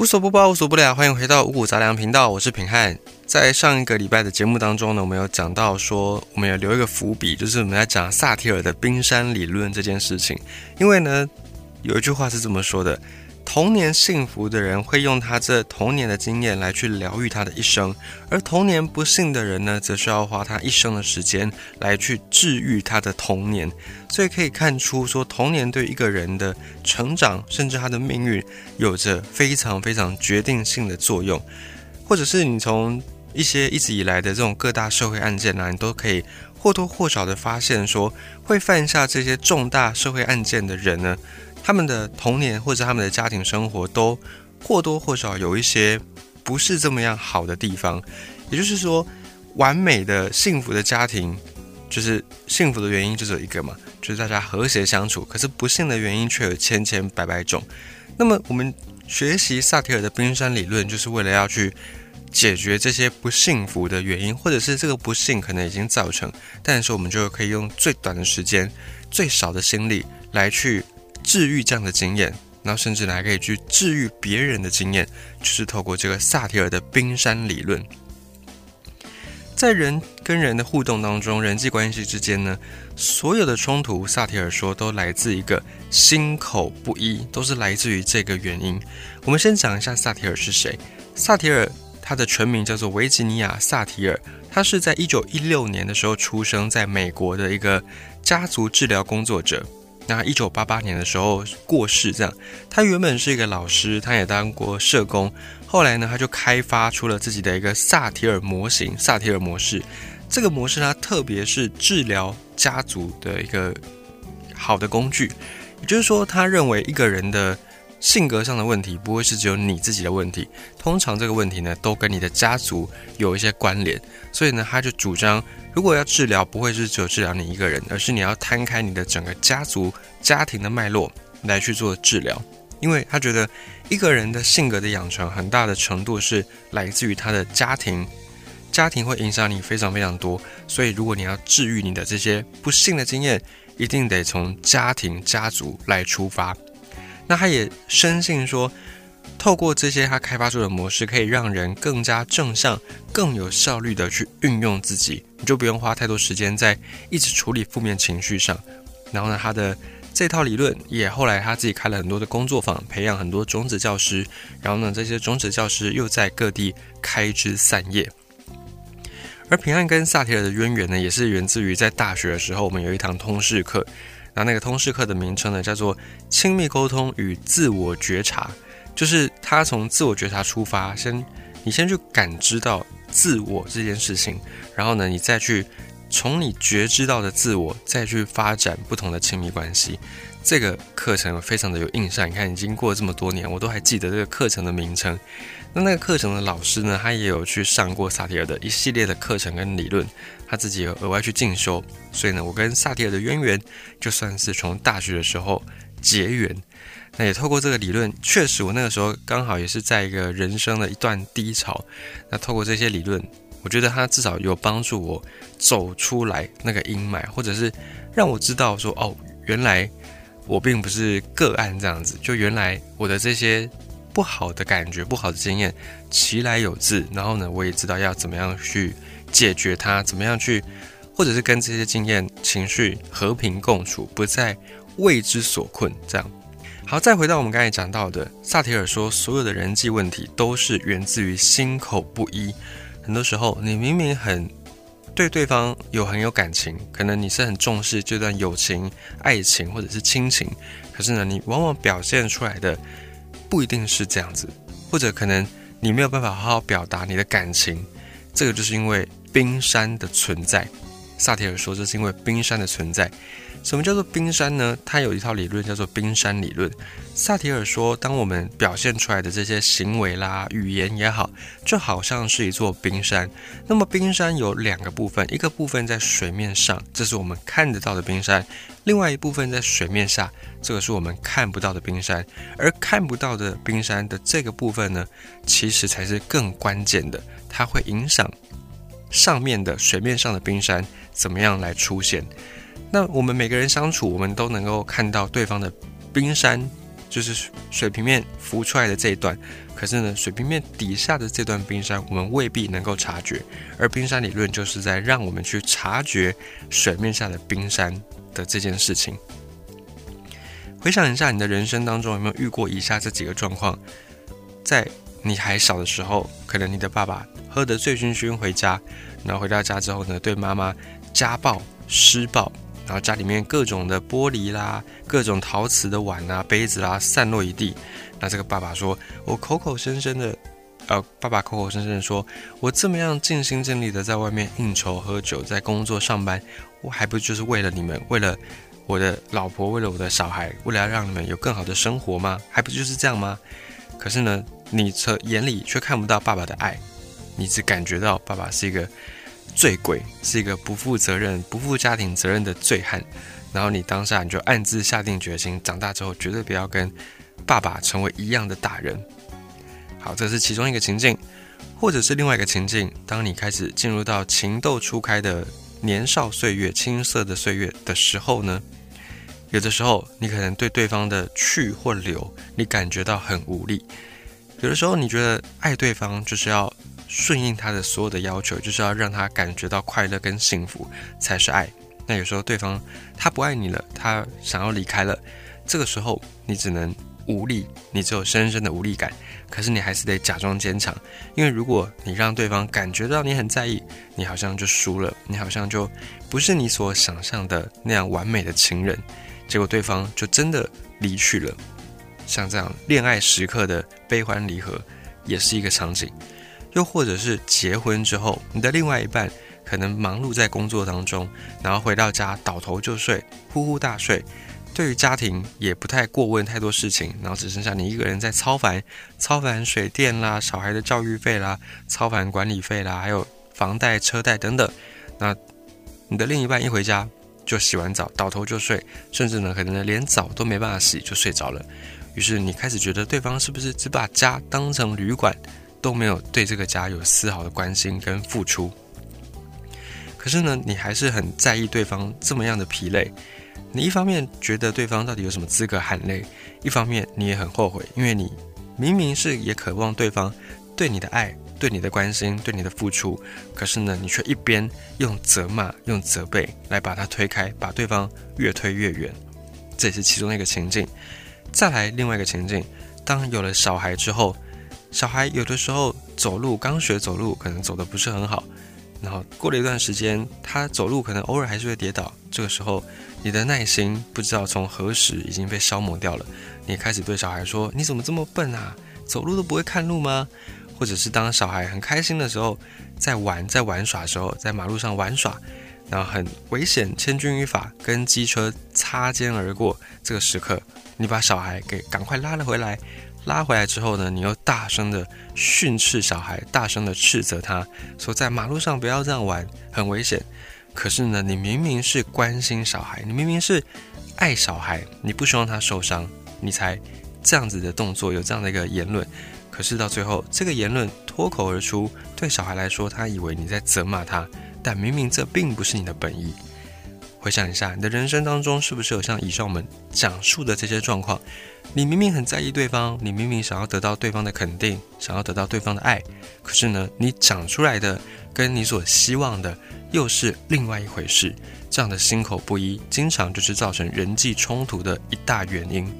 无所不包，无所不聊。欢迎回到五谷杂粮频道，我是平汉。在上一个礼拜的节目当中呢，我们有讲到说，我们有留一个伏笔，就是我们在讲萨提尔的冰山理论这件事情。因为呢，有一句话是这么说的。童年幸福的人会用他这童年的经验来去疗愈他的一生，而童年不幸的人呢，则需要花他一生的时间来去治愈他的童年。所以可以看出，说童年对一个人的成长，甚至他的命运，有着非常非常决定性的作用。或者是你从一些一直以来的这种各大社会案件呢，你都可以或多或少的发现，说会犯下这些重大社会案件的人呢。他们的童年或者他们的家庭生活都或多或少有一些不是这么样好的地方，也就是说，完美的幸福的家庭就是幸福的原因就只有一个嘛，就是大家和谐相处。可是不幸的原因却有千千百百种。那么我们学习萨提尔的冰山理论，就是为了要去解决这些不幸福的原因，或者是这个不幸可能已经造成，但是我们就可以用最短的时间、最少的心力来去。治愈这样的经验，然后甚至还可以去治愈别人的经验，就是透过这个萨提尔的冰山理论。在人跟人的互动当中，人际关系之间呢，所有的冲突，萨提尔说都来自一个心口不一，都是来自于这个原因。我们先讲一下萨提尔是谁。萨提尔他的全名叫做维吉尼亚·萨提尔，他是在一九一六年的时候出生在美国的一个家族治疗工作者。那一九八八年的时候过世，这样。他原本是一个老师，他也当过社工。后来呢，他就开发出了自己的一个萨提尔模型——萨提尔模式。这个模式呢特别是治疗家族的一个好的工具。也就是说，他认为一个人的。性格上的问题不会是只有你自己的问题，通常这个问题呢都跟你的家族有一些关联，所以呢他就主张，如果要治疗，不会是只有治疗你一个人，而是你要摊开你的整个家族家庭的脉络来去做治疗，因为他觉得一个人的性格的养成很大的程度是来自于他的家庭，家庭会影响你非常非常多，所以如果你要治愈你的这些不幸的经验，一定得从家庭家族来出发。那他也深信说，透过这些他开发出的模式，可以让人更加正向、更有效率的去运用自己，你就不用花太多时间在一直处理负面情绪上。然后呢，他的这套理论也后来他自己开了很多的工作坊，培养很多种子教师。然后呢，这些种子教师又在各地开枝散叶。而平安跟萨提尔的渊源呢，也是源自于在大学的时候，我们有一堂通识课。那那个通识课的名称呢，叫做“亲密沟通与自我觉察”，就是他从自我觉察出发，先你先去感知到自我这件事情，然后呢，你再去从你觉知到的自我，再去发展不同的亲密关系。这个课程非常的有印象，你看已经过了这么多年，我都还记得这个课程的名称。那那个课程的老师呢，他也有去上过萨提尔的一系列的课程跟理论，他自己有额外去进修。所以呢，我跟萨提尔的渊源就算是从大学的时候结缘。那也透过这个理论，确实我那个时候刚好也是在一个人生的一段低潮。那透过这些理论，我觉得他至少有帮助我走出来那个阴霾，或者是让我知道说，哦，原来。我并不是个案这样子，就原来我的这些不好的感觉、不好的经验，其来有自。然后呢，我也知道要怎么样去解决它，怎么样去，或者是跟这些经验、情绪和平共处，不再为之所困。这样好，再回到我们刚才讲到的，萨提尔说，所有的人际问题都是源自于心口不一。很多时候，你明明很。对对方有很有感情，可能你是很重视这段友情、爱情或者是亲情，可是呢，你往往表现出来的不一定是这样子，或者可能你没有办法好好表达你的感情，这个就是因为冰山的存在。萨提尔说，这是因为冰山的存在。什么叫做冰山呢？它有一套理论叫做冰山理论。萨提尔说，当我们表现出来的这些行为啦、语言也好，就好像是一座冰山。那么冰山有两个部分，一个部分在水面上，这是我们看得到的冰山；另外一部分在水面下，这个是我们看不到的冰山。而看不到的冰山的这个部分呢，其实才是更关键的，它会影响上面的水面上的冰山怎么样来出现。那我们每个人相处，我们都能够看到对方的冰山就是水平面浮出来的这一段。可是呢，水平面底下的这段冰山，我们未必能够察觉。而冰山理论就是在让我们去察觉水面下的冰山的这件事情。回想一下，你的人生当中有没有遇过以下这几个状况？在你还小的时候，可能你的爸爸喝得醉醺醺回家，然后回到家之后呢，对妈妈家暴、施暴，然后家里面各种的玻璃啦、各种陶瓷的碗啊、杯子啦散落一地。那这个爸爸说：“我口口声声的，呃，爸爸口口声声的说，我这么样尽心尽力的在外面应酬喝酒，在工作上班，我还不就是为了你们，为了。”我的老婆为了我的小孩，为了要让你们有更好的生活吗？还不就是这样吗？可是呢，你从眼里却看不到爸爸的爱，你只感觉到爸爸是一个醉鬼，是一个不负责任、不负家庭责任的醉汉。然后你当下你就暗自下定决心，长大之后绝对不要跟爸爸成为一样的大人。好，这是其中一个情境，或者是另外一个情境，当你开始进入到情窦初开的年少岁月、青涩的岁月的时候呢？有的时候，你可能对对方的去或留，你感觉到很无力；有的时候，你觉得爱对方就是要顺应他的所有的要求，就是要让他感觉到快乐跟幸福才是爱。那有时候对方他不爱你了，他想要离开了，这个时候你只能无力，你只有深深的无力感。可是你还是得假装坚强，因为如果你让对方感觉到你很在意，你好像就输了，你好像就不是你所想象的那样完美的情人。结果对方就真的离去了，像这样恋爱时刻的悲欢离合，也是一个场景。又或者是结婚之后，你的另外一半可能忙碌在工作当中，然后回到家倒头就睡，呼呼大睡，对于家庭也不太过问太多事情，然后只剩下你一个人在操烦，操烦水电啦、小孩的教育费啦、操烦管理费啦，还有房贷、车贷等等。那你的另一半一回家，就洗完澡倒头就睡，甚至呢可能连澡都没办法洗就睡着了。于是你开始觉得对方是不是只把家当成旅馆，都没有对这个家有丝毫的关心跟付出。可是呢，你还是很在意对方这么样的疲累。你一方面觉得对方到底有什么资格喊累，一方面你也很后悔，因为你明明是也渴望对方对你的爱。对你的关心，对你的付出，可是呢，你却一边用责骂、用责备来把他推开，把对方越推越远。这也是其中一个情境。再来另外一个情境，当有了小孩之后，小孩有的时候走路刚学走路，可能走的不是很好，然后过了一段时间，他走路可能偶尔还是会跌倒。这个时候，你的耐心不知道从何时已经被消磨掉了。你开始对小孩说：“你怎么这么笨啊？走路都不会看路吗？”或者是当小孩很开心的时候，在玩在玩耍的时候，在马路上玩耍，然后很危险，千钧一发跟机车擦肩而过，这个时刻，你把小孩给赶快拉了回来，拉回来之后呢，你又大声的训斥小孩，大声的斥责他，说在马路上不要这样玩，很危险。可是呢，你明明是关心小孩，你明明是爱小孩，你不希望他受伤，你才这样子的动作，有这样的一个言论。可是到最后，这个言论脱口而出，对小孩来说，他以为你在责骂他，但明明这并不是你的本意。回想一下，你的人生当中是不是有像以上我们讲述的这些状况？你明明很在意对方，你明明想要得到对方的肯定，想要得到对方的爱，可是呢，你讲出来的跟你所希望的又是另外一回事。这样的心口不一，经常就是造成人际冲突的一大原因，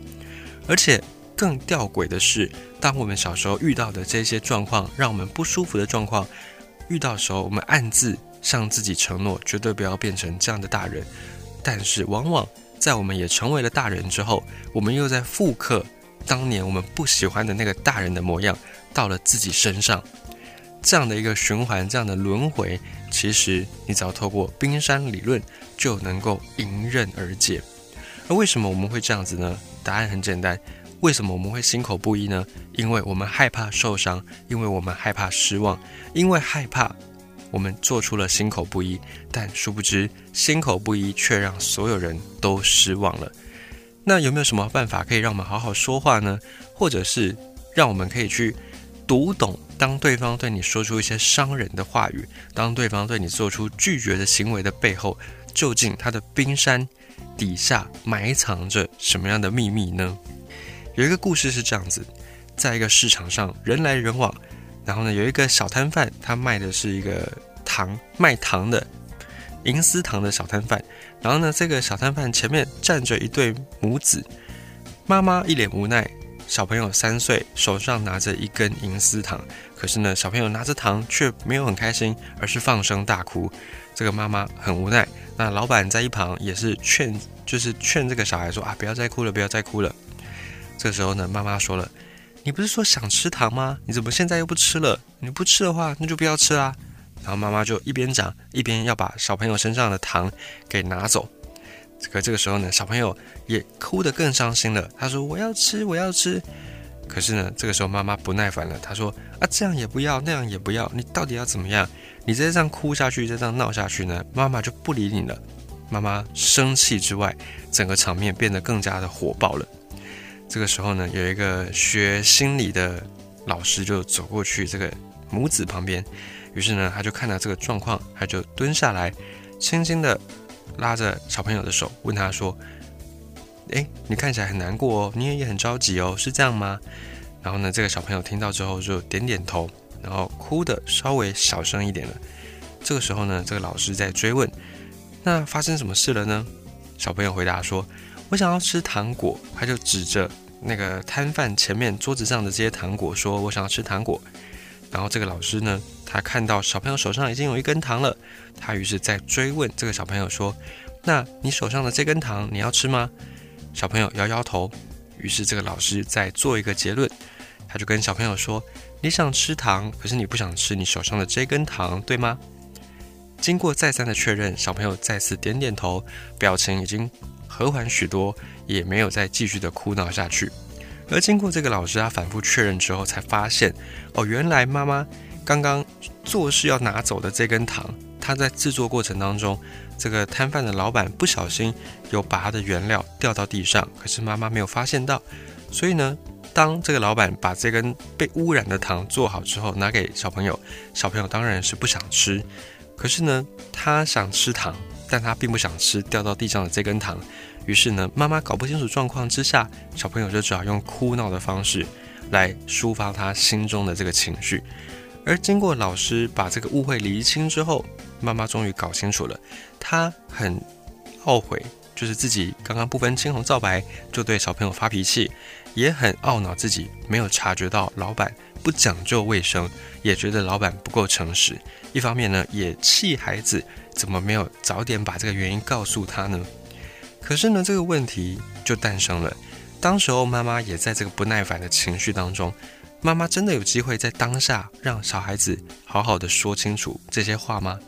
而且。更吊诡的是，当我们小时候遇到的这些状况，让我们不舒服的状况，遇到时候，我们暗自向自己承诺，绝对不要变成这样的大人。但是，往往在我们也成为了大人之后，我们又在复刻当年我们不喜欢的那个大人的模样，到了自己身上。这样的一个循环，这样的轮回，其实你只要透过冰山理论就能够迎刃而解。而为什么我们会这样子呢？答案很简单。为什么我们会心口不一呢？因为我们害怕受伤，因为我们害怕失望，因为害怕我们做出了心口不一，但殊不知心口不一却让所有人都失望了。那有没有什么办法可以让我们好好说话呢？或者是让我们可以去读懂，当对方对你说出一些伤人的话语，当对方对你做出拒绝的行为的背后，究竟他的冰山底下埋藏着什么样的秘密呢？有一个故事是这样子，在一个市场上人来人往，然后呢有一个小摊贩，他卖的是一个糖卖糖的银丝糖的小摊贩，然后呢这个小摊贩前面站着一对母子，妈妈一脸无奈，小朋友三岁，手上拿着一根银丝糖，可是呢小朋友拿着糖却没有很开心，而是放声大哭，这个妈妈很无奈，那老板在一旁也是劝，就是劝这个小孩说啊不要再哭了，不要再哭了。这时候呢，妈妈说了：“你不是说想吃糖吗？你怎么现在又不吃了？你不吃的话，那就不要吃啦。”然后妈妈就一边讲，一边要把小朋友身上的糖给拿走。可这个时候呢，小朋友也哭得更伤心了。他说：“我要吃，我要吃。”可是呢，这个时候妈妈不耐烦了，她说：“啊，这样也不要，那样也不要，你到底要怎么样？你再这样哭下去，再这样闹下去呢，妈妈就不理你了。”妈妈生气之外，整个场面变得更加的火爆了。这个时候呢，有一个学心理的老师就走过去这个母子旁边，于是呢，他就看到这个状况，他就蹲下来，轻轻的拉着小朋友的手，问他说：“哎，你看起来很难过哦，你也也很着急哦，是这样吗？”然后呢，这个小朋友听到之后就点点头，然后哭的稍微小声一点了。这个时候呢，这个老师在追问：“那发生什么事了呢？”小朋友回答说。我想要吃糖果，他就指着那个摊贩前面桌子上的这些糖果说：“我想要吃糖果。”然后这个老师呢，他看到小朋友手上已经有一根糖了，他于是在追问这个小朋友说：“那你手上的这根糖你要吃吗？”小朋友摇摇头。于是这个老师在做一个结论，他就跟小朋友说：“你想吃糖，可是你不想吃你手上的这根糖，对吗？”经过再三的确认，小朋友再次点点头，表情已经。和缓许多，也没有再继续的哭闹下去。而经过这个老师他反复确认之后，才发现哦，原来妈妈刚刚做事要拿走的这根糖，他在制作过程当中，这个摊贩的老板不小心有把他的原料掉到地上，可是妈妈没有发现到。所以呢，当这个老板把这根被污染的糖做好之后，拿给小朋友，小朋友当然是不想吃。可是呢，他想吃糖，但他并不想吃掉到地上的这根糖。于是呢，妈妈搞不清楚状况之下，小朋友就只好用哭闹的方式来抒发他心中的这个情绪。而经过老师把这个误会厘清之后，妈妈终于搞清楚了，她很懊悔，就是自己刚刚不分青红皂白就对小朋友发脾气，也很懊恼自己没有察觉到老板不讲究卫生，也觉得老板不够诚实。一方面呢，也气孩子怎么没有早点把这个原因告诉他呢？可是呢，这个问题就诞生了。当时候妈妈也在这个不耐烦的情绪当中，妈妈真的有机会在当下让小孩子好好的说清楚这些话吗？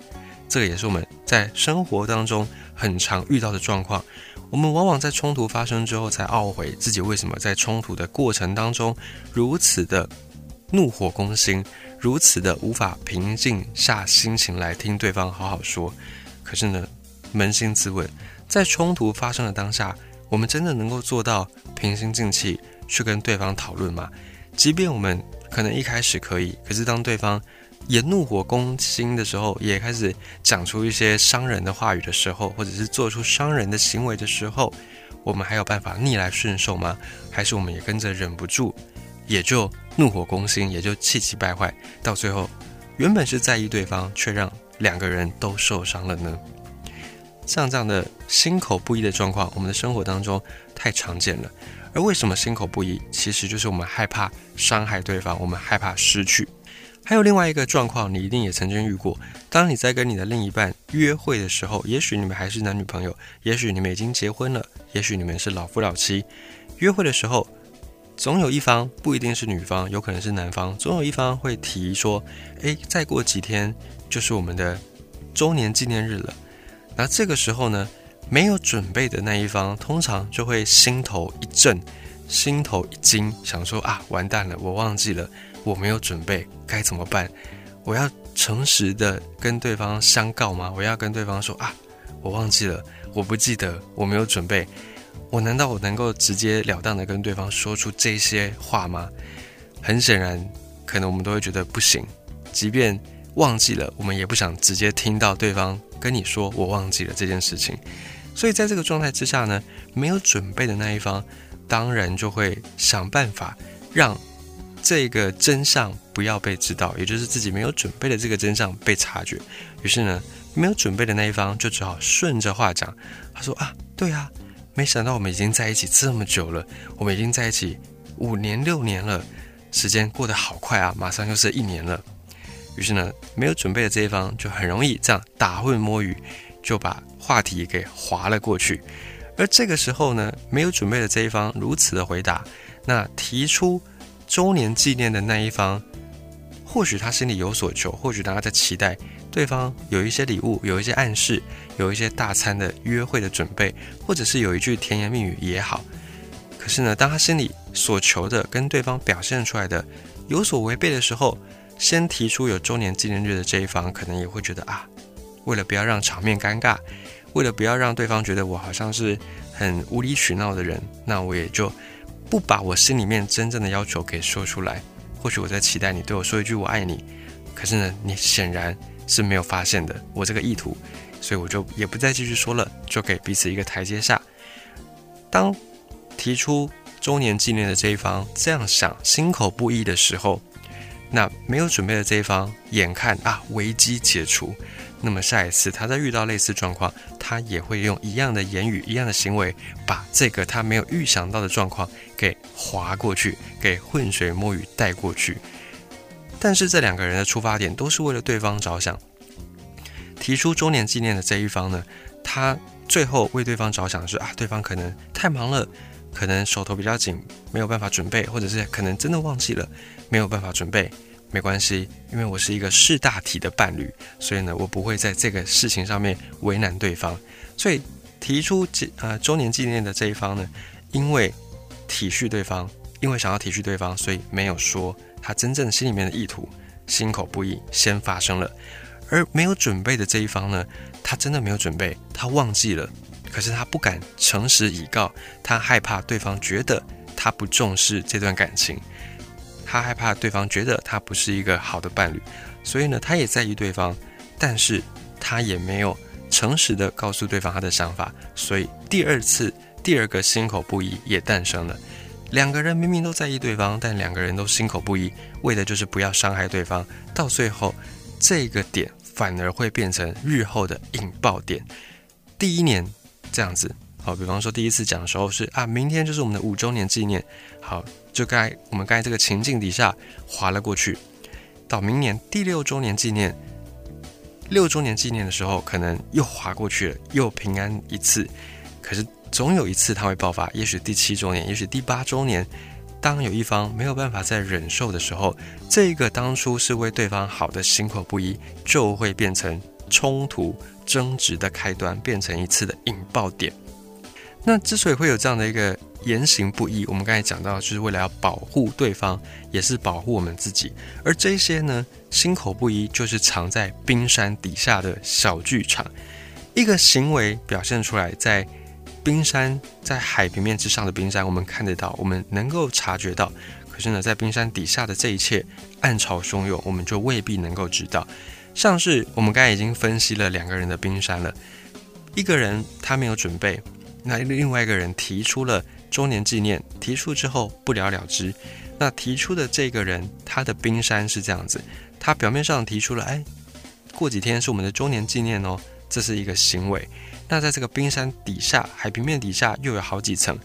这个也是我们在生活当中很常遇到的状况。我们往往在冲突发生之后才懊悔自己为什么在冲突的过程当中如此的怒火攻心，如此的无法平静下心情来听对方好好说。可是呢，扪心自问。在冲突发生的当下，我们真的能够做到平心静气去跟对方讨论吗？即便我们可能一开始可以，可是当对方也怒火攻心的时候，也开始讲出一些伤人的话语的时候，或者是做出伤人的行为的时候，我们还有办法逆来顺受吗？还是我们也跟着忍不住，也就怒火攻心，也就气急败坏，到最后原本是在意对方，却让两个人都受伤了呢？像这样的心口不一的状况，我们的生活当中太常见了。而为什么心口不一？其实就是我们害怕伤害对方，我们害怕失去。还有另外一个状况，你一定也曾经遇过：当你在跟你的另一半约会的时候，也许你们还是男女朋友，也许你们已经结婚了，也许你们是老夫老妻。约会的时候，总有一方不一定是女方，有可能是男方，总有一方会提说：“诶，再过几天就是我们的周年纪念日了。”那这个时候呢，没有准备的那一方，通常就会心头一震，心头一惊，想说啊，完蛋了，我忘记了，我没有准备，该怎么办？我要诚实的跟对方相告吗？我要跟对方说啊，我忘记了，我不记得，我没有准备。我难道我能够直截了当的跟对方说出这些话吗？很显然，可能我们都会觉得不行。即便忘记了，我们也不想直接听到对方。跟你说，我忘记了这件事情，所以在这个状态之下呢，没有准备的那一方当然就会想办法让这个真相不要被知道，也就是自己没有准备的这个真相被察觉。于是呢，没有准备的那一方就只好顺着话讲，他说啊，对啊，没想到我们已经在一起这么久了，我们已经在一起五年六年了，时间过得好快啊，马上又是一年了。于是呢，没有准备的这一方就很容易这样打混摸鱼，就把话题给划了过去。而这个时候呢，没有准备的这一方如此的回答，那提出周年纪念的那一方，或许他心里有所求，或许他在期待对方有一些礼物，有一些暗示，有一些大餐的约会的准备，或者是有一句甜言蜜语也好。可是呢，当他心里所求的跟对方表现出来的有所违背的时候，先提出有周年纪念日的这一方，可能也会觉得啊，为了不要让场面尴尬，为了不要让对方觉得我好像是很无理取闹的人，那我也就不把我心里面真正的要求给说出来。或许我在期待你对我说一句“我爱你”，可是呢，你显然是没有发现的我这个意图，所以我就也不再继续说了，就给彼此一个台阶下。当提出周年纪念的这一方这样想，心口不一的时候。那没有准备的这一方，眼看啊危机解除，那么下一次他再遇到类似状况，他也会用一样的言语、一样的行为，把这个他没有预想到的状况给划过去，给浑水摸鱼带过去。但是这两个人的出发点都是为了对方着想。提出周年纪念的这一方呢，他最后为对方着想是啊，对方可能太忙了。可能手头比较紧，没有办法准备，或者是可能真的忘记了，没有办法准备，没关系，因为我是一个识大体的伴侣，所以呢，我不会在这个事情上面为难对方。所以提出这呃周年纪念的这一方呢，因为体恤对方，因为想要体恤对方，所以没有说他真正心里面的意图，心口不一，先发生了。而没有准备的这一方呢，他真的没有准备，他忘记了。可是他不敢诚实以告，他害怕对方觉得他不重视这段感情，他害怕对方觉得他不是一个好的伴侣，所以呢，他也在意对方，但是他也没有诚实的告诉对方他的想法，所以第二次第二个心口不一也诞生了。两个人明明都在意对方，但两个人都心口不一，为的就是不要伤害对方，到最后这个点反而会变成日后的引爆点。第一年。这样子，好，比方说第一次讲的时候是啊，明天就是我们的五周年纪念，好，就该我们该这个情境底下划了过去，到明年第六周年纪念，六周年纪念的时候，可能又划过去了，又平安一次，可是总有一次它会爆发，也许第七周年，也许第八周年，当有一方没有办法再忍受的时候，这个当初是为对方好的心口不一，就会变成冲突。争执的开端变成一次的引爆点。那之所以会有这样的一个言行不一，我们刚才讲到，就是为了要保护对方，也是保护我们自己。而这些呢，心口不一，就是藏在冰山底下的小剧场。一个行为表现出来，在冰山在海平面之上的冰山，我们看得到，我们能够察觉到。可是呢，在冰山底下的这一切暗潮汹涌，我们就未必能够知道。像是我们刚才已经分析了两个人的冰山了，一个人他没有准备，那另外一个人提出了周年纪念，提出之后不了了之。那提出的这个人他的冰山是这样子，他表面上提出了，哎，过几天是我们的周年纪念哦，这是一个行为。那在这个冰山底下，海平面底下又有好几层。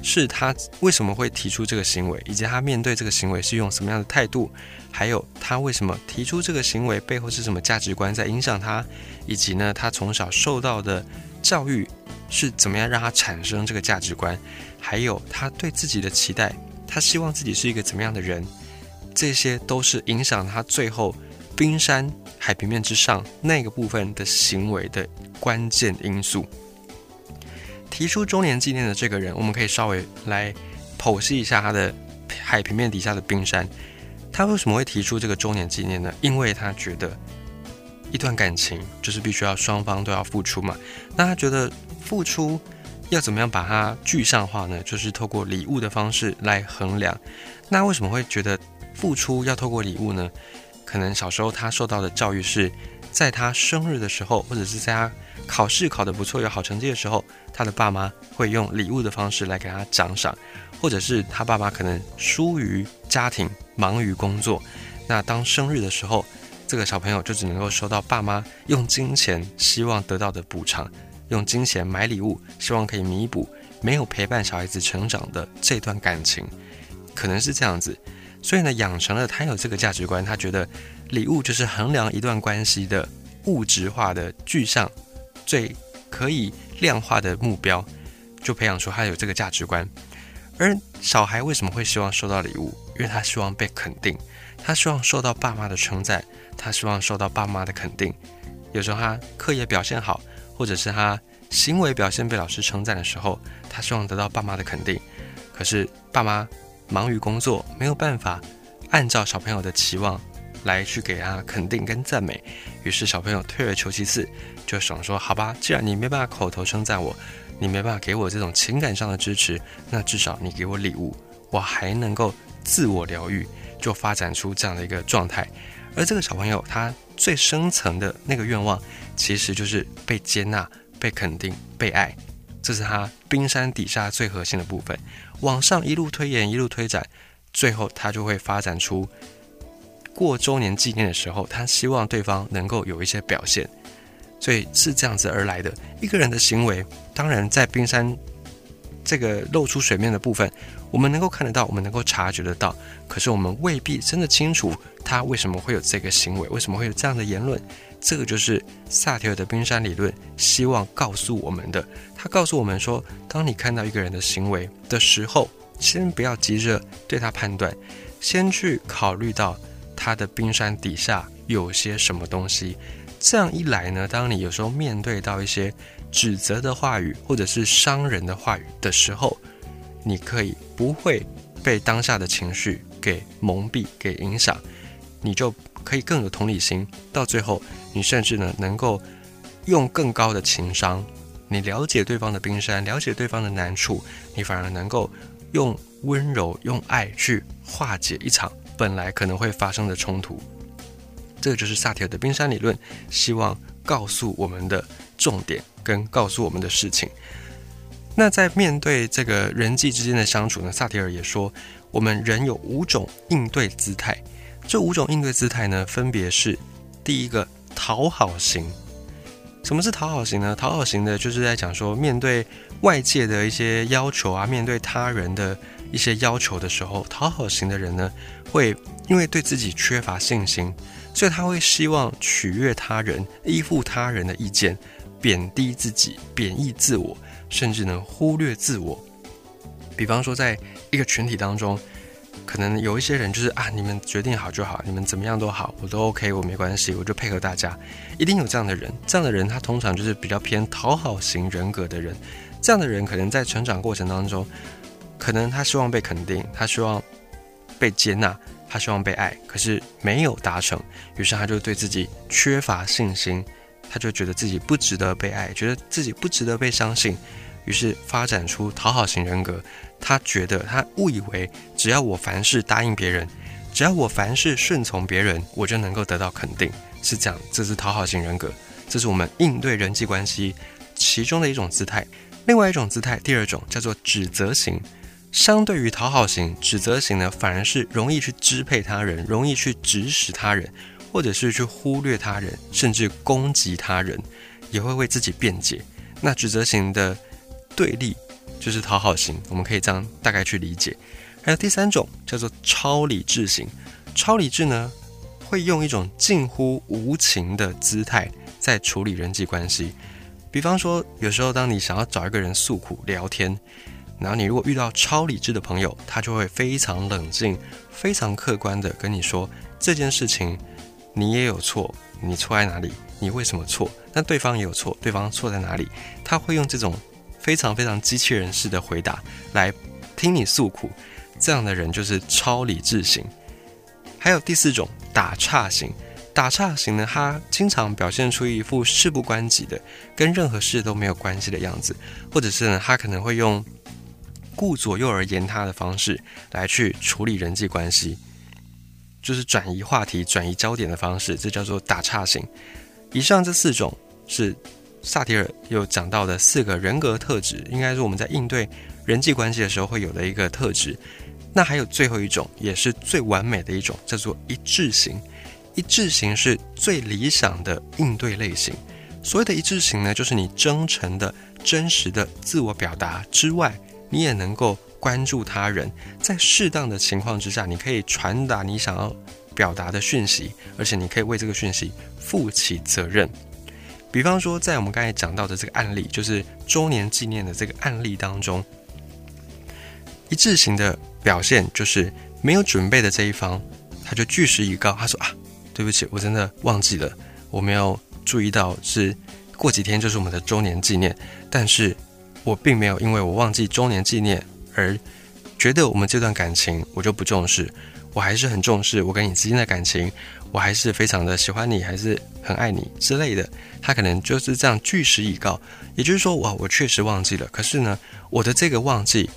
是他为什么会提出这个行为，以及他面对这个行为是用什么样的态度，还有他为什么提出这个行为背后是什么价值观在影响他，以及呢他从小受到的教育是怎么样让他产生这个价值观，还有他对自己的期待，他希望自己是一个怎么样的人，这些都是影响他最后冰山海平面之上那个部分的行为的关键因素。提出周年纪念的这个人，我们可以稍微来剖析一下他的海平面底下的冰山。他为什么会提出这个周年纪念呢？因为他觉得一段感情就是必须要双方都要付出嘛。那他觉得付出要怎么样把它具象化呢？就是透过礼物的方式来衡量。那为什么会觉得付出要透过礼物呢？可能小时候他受到的教育是在他生日的时候，或者是在他考试考得不错、有好成绩的时候，他的爸妈会用礼物的方式来给他奖赏，或者是他爸妈可能疏于家庭、忙于工作，那当生日的时候，这个小朋友就只能够收到爸妈用金钱希望得到的补偿，用金钱买礼物，希望可以弥补没有陪伴小孩子成长的这段感情，可能是这样子。所以呢，养成了他有这个价值观，他觉得礼物就是衡量一段关系的物质化的具象，最可以量化的目标，就培养出他有这个价值观。而小孩为什么会希望收到礼物？因为他希望被肯定，他希望受到爸妈的称赞，他希望受到爸妈的肯定。有时候他课业表现好，或者是他行为表现被老师称赞的时候，他希望得到爸妈的肯定。可是爸妈。忙于工作，没有办法按照小朋友的期望来去给他肯定跟赞美，于是小朋友退而求其次，就想说：“好吧，既然你没办法口头称赞我，你没办法给我这种情感上的支持，那至少你给我礼物，我还能够自我疗愈。”就发展出这样的一个状态。而这个小朋友他最深层的那个愿望，其实就是被接纳、被肯定、被爱。这是他冰山底下最核心的部分，往上一路推演，一路推展，最后他就会发展出过周年纪念的时候，他希望对方能够有一些表现，所以是这样子而来的。一个人的行为，当然在冰山这个露出水面的部分，我们能够看得到，我们能够察觉得到，可是我们未必真的清楚他为什么会有这个行为，为什么会有这样的言论。这个就是萨提尔的冰山理论，希望告诉我们的。他告诉我们说，当你看到一个人的行为的时候，先不要急着对他判断，先去考虑到他的冰山底下有些什么东西。这样一来呢，当你有时候面对到一些指责的话语或者是伤人的话语的时候，你可以不会被当下的情绪给蒙蔽、给影响，你就。可以更有同理心，到最后，你甚至呢能够用更高的情商，你了解对方的冰山，了解对方的难处，你反而能够用温柔、用爱去化解一场本来可能会发生的冲突。这就是萨提尔的冰山理论，希望告诉我们的重点跟告诉我们的事情。那在面对这个人际之间的相处呢，萨提尔也说，我们人有五种应对姿态。这五种应对姿态呢，分别是：第一个讨好型。什么是讨好型呢？讨好型的就是在讲说，面对外界的一些要求啊，面对他人的一些要求的时候，讨好型的人呢，会因为对自己缺乏信心，所以他会希望取悦他人，依附他人的意见，贬低自己，贬义自我，甚至呢忽略自我。比方说，在一个群体当中。可能有一些人就是啊，你们决定好就好，你们怎么样都好，我都 OK，我没关系，我就配合大家。一定有这样的人，这样的人他通常就是比较偏讨好型人格的人。这样的人可能在成长过程当中，可能他希望被肯定，他希望被接纳，他希望被爱，可是没有达成，于是他就对自己缺乏信心，他就觉得自己不值得被爱，觉得自己不值得被相信。于是发展出讨好型人格，他觉得他误以为只要我凡事答应别人，只要我凡事顺从别人，我就能够得到肯定，是这样。这是讨好型人格，这是我们应对人际关系其中的一种姿态。另外一种姿态，第二种叫做指责型。相对于讨好型，指责型呢，反而是容易去支配他人，容易去指使他人，或者是去忽略他人，甚至攻击他人，也会为自己辩解。那指责型的。对立就是讨好型，我们可以这样大概去理解。还有第三种叫做超理智型，超理智呢会用一种近乎无情的姿态在处理人际关系。比方说，有时候当你想要找一个人诉苦聊天，然后你如果遇到超理智的朋友，他就会非常冷静、非常客观的跟你说这件事情你也有错，你错在哪里？你为什么错？那对方也有错，对方错在哪里？他会用这种。非常非常机器人式的回答来听你诉苦，这样的人就是超理智型。还有第四种打岔型，打岔型呢，他经常表现出一副事不关己的，跟任何事都没有关系的样子，或者是呢，他可能会用顾左右而言他的方式来去处理人际关系，就是转移话题、转移焦点的方式，这叫做打岔型。以上这四种是萨提尔有讲到的四个人格特质，应该是我们在应对人际关系的时候会有的一个特质。那还有最后一种，也是最完美的一种，叫做一致型。一致型是最理想的应对类型。所谓的一致型呢，就是你真诚的、真实的自我表达之外，你也能够关注他人，在适当的情况之下，你可以传达你想要表达的讯息，而且你可以为这个讯息负起责任。比方说，在我们刚才讲到的这个案例，就是周年纪念的这个案例当中，一致型的。表现就是没有准备的这一方，他就据实以告，他说啊，对不起，我真的忘记了，我没有注意到是过几天就是我们的周年纪念，但是我并没有因为我忘记周年纪念而觉得我们这段感情我就不重视，我还是很重视我跟你之间的感情，我还是非常的喜欢你，还是很爱你之类的，他可能就是这样据实以告，也就是说，哇，我确实忘记了，可是呢，我的这个忘记。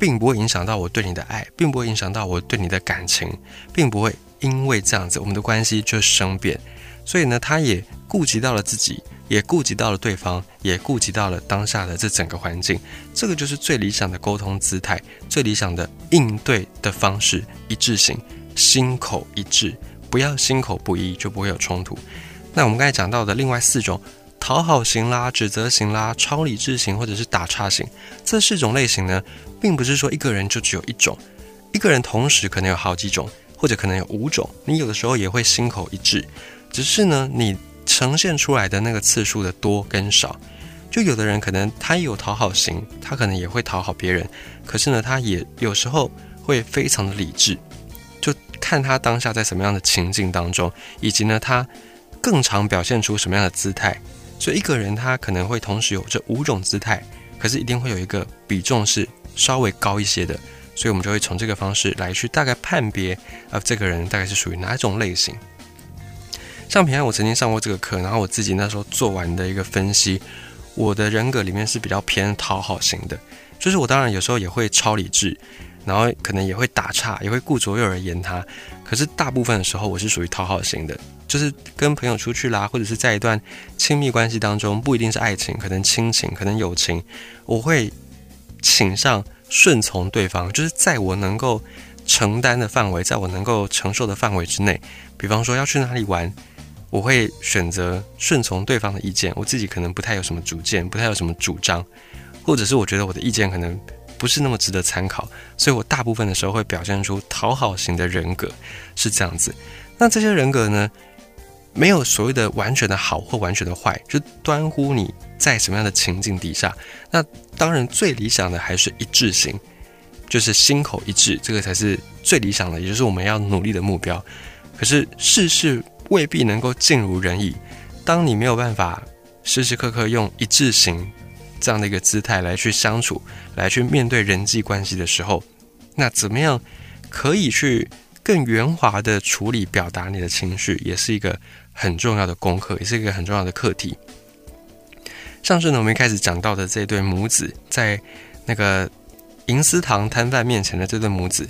并不会影响到我对你的爱，并不会影响到我对你的感情，并不会因为这样子我们的关系就生变。所以呢，他也顾及到了自己，也顾及到了对方，也顾及到了当下的这整个环境。这个就是最理想的沟通姿态，最理想的应对的方式，一致性，心口一致，不要心口不一，就不会有冲突。那我们刚才讲到的另外四种。讨好型啦、指责型啦、超理智型或者是打岔型，这四种类型呢，并不是说一个人就只有一种，一个人同时可能有好几种，或者可能有五种。你有的时候也会心口一致，只是呢，你呈现出来的那个次数的多跟少。就有的人可能他有讨好型，他可能也会讨好别人，可是呢，他也有时候会非常的理智，就看他当下在什么样的情境当中，以及呢，他更常表现出什么样的姿态。所以一个人他可能会同时有这五种姿态，可是一定会有一个比重是稍微高一些的，所以我们就会从这个方式来去大概判别，啊，这个人大概是属于哪一种类型。像平安，我曾经上过这个课，然后我自己那时候做完的一个分析，我的人格里面是比较偏讨好型的，就是我当然有时候也会超理智，然后可能也会打岔，也会顾左右而言他，可是大部分的时候我是属于讨好型的。就是跟朋友出去啦，或者是在一段亲密关系当中，不一定是爱情，可能亲情，可能友情，我会倾向顺从对方，就是在我能够承担的范围，在我能够承受的范围之内。比方说要去哪里玩，我会选择顺从对方的意见，我自己可能不太有什么主见，不太有什么主张，或者是我觉得我的意见可能不是那么值得参考，所以我大部分的时候会表现出讨好型的人格，是这样子。那这些人格呢？没有所谓的完全的好或完全的坏，就端乎你在什么样的情境底下。那当然最理想的还是一致型，就是心口一致，这个才是最理想的，也就是我们要努力的目标。可是事事未必能够尽如人意。当你没有办法时时刻刻用一致性这样的一个姿态来去相处，来去面对人际关系的时候，那怎么样可以去更圆滑的处理表达你的情绪，也是一个。很重要的功课，也是一个很重要的课题。上次呢，我们一开始讲到的这对母子，在那个银丝堂摊贩面前的这对母子，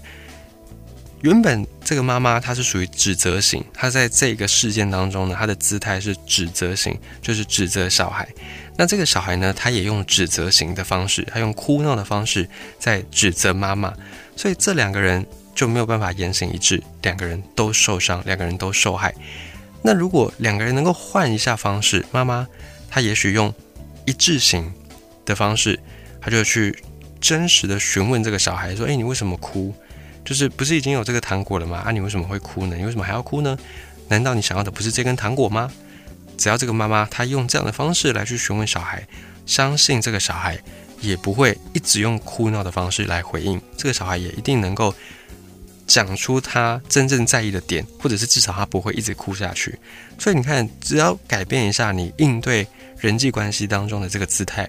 原本这个妈妈她是属于指责型，她在这个事件当中呢，她的姿态是指责型，就是指责小孩。那这个小孩呢，他也用指责型的方式，他用哭闹的方式在指责妈妈，所以这两个人就没有办法言行一致，两个人都受伤，两个人都受害。那如果两个人能够换一下方式，妈妈她也许用一致型的方式，她就去真实的询问这个小孩说：“哎，你为什么哭？就是不是已经有这个糖果了吗？啊，你为什么会哭呢？你为什么还要哭呢？难道你想要的不是这根糖果吗？”只要这个妈妈她用这样的方式来去询问小孩，相信这个小孩也不会一直用哭闹的方式来回应，这个小孩也一定能够。讲出他真正在意的点，或者是至少他不会一直哭下去。所以你看，只要改变一下你应对人际关系当中的这个姿态，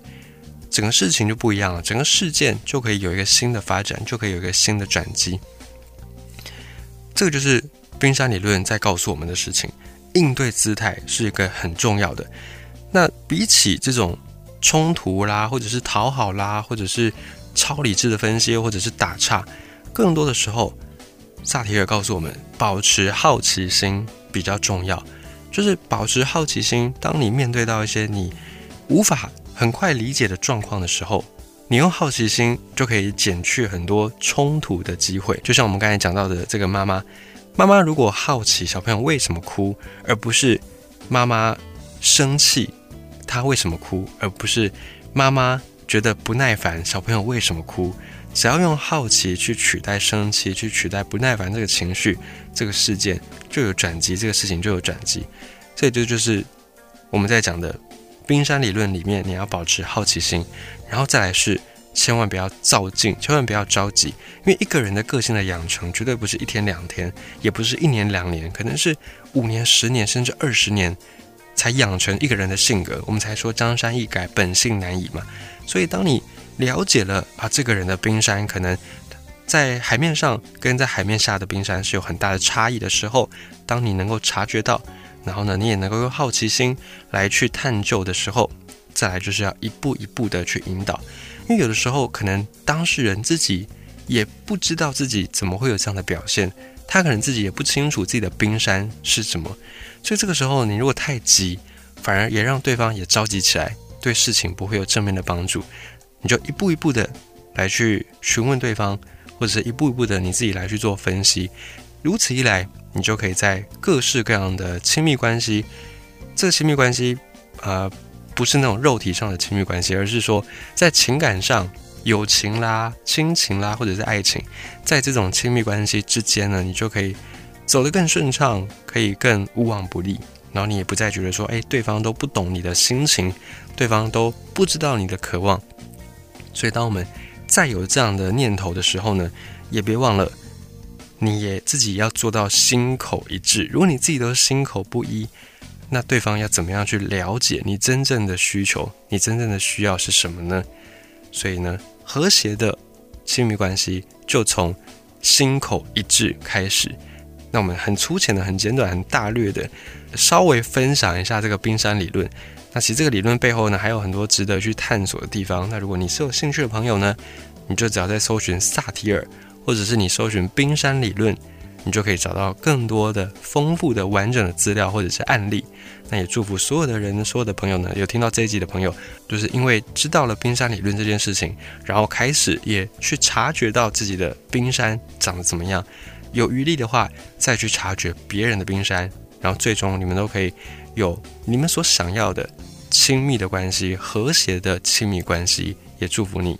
整个事情就不一样了，整个事件就可以有一个新的发展，就可以有一个新的转机。这个就是冰山理论在告诉我们的事情：应对姿态是一个很重要的。那比起这种冲突啦，或者是讨好啦，或者是超理智的分析，或者是打岔，更多的时候。萨提尔告诉我们，保持好奇心比较重要，就是保持好奇心。当你面对到一些你无法很快理解的状况的时候，你用好奇心就可以减去很多冲突的机会。就像我们刚才讲到的这个妈妈，妈妈如果好奇小朋友为什么哭，而不是妈妈生气他为什么哭，而不是妈妈觉得不耐烦小朋友为什么哭。只要用好奇去取代生气，去取代不耐烦这个情绪，这个事件就有转机，这个事情就有转机。这就就是我们在讲的冰山理论里面，你要保持好奇心，然后再来是千万不要躁进，千万不要着急，因为一个人的个性的养成绝对不是一天两天，也不是一年两年，可能是五年、十年甚至二十年才养成一个人的性格。我们才说江山易改，本性难移嘛。所以当你了解了啊，这个人的冰山可能在海面上跟在海面下的冰山是有很大的差异的时候，当你能够察觉到，然后呢，你也能够用好奇心来去探究的时候，再来就是要一步一步的去引导，因为有的时候可能当事人自己也不知道自己怎么会有这样的表现，他可能自己也不清楚自己的冰山是什么，所以这个时候你如果太急，反而也让对方也着急起来，对事情不会有正面的帮助。你就一步一步的来去询问对方，或者是一步一步的你自己来去做分析，如此一来，你就可以在各式各样的亲密关系，这个亲密关系，呃，不是那种肉体上的亲密关系，而是说在情感上、友情啦、亲情啦，或者是爱情，在这种亲密关系之间呢，你就可以走得更顺畅，可以更无往不利，然后你也不再觉得说，哎，对方都不懂你的心情，对方都不知道你的渴望。所以，当我们再有这样的念头的时候呢，也别忘了，你也自己要做到心口一致。如果你自己都心口不一，那对方要怎么样去了解你真正的需求？你真正的需要是什么呢？所以呢，和谐的亲密关系就从心口一致开始。那我们很粗浅的、很简短、很大略的，稍微分享一下这个冰山理论。那其实这个理论背后呢，还有很多值得去探索的地方。那如果你是有兴趣的朋友呢，你就只要在搜寻萨提尔，或者是你搜寻冰山理论，你就可以找到更多的丰富的完整的资料或者是案例。那也祝福所有的人，所有的朋友呢，有听到这一集的朋友，就是因为知道了冰山理论这件事情，然后开始也去察觉到自己的冰山长得怎么样，有余力的话再去察觉别人的冰山，然后最终你们都可以。有你们所想要的亲密的关系，和谐的亲密关系，也祝福你。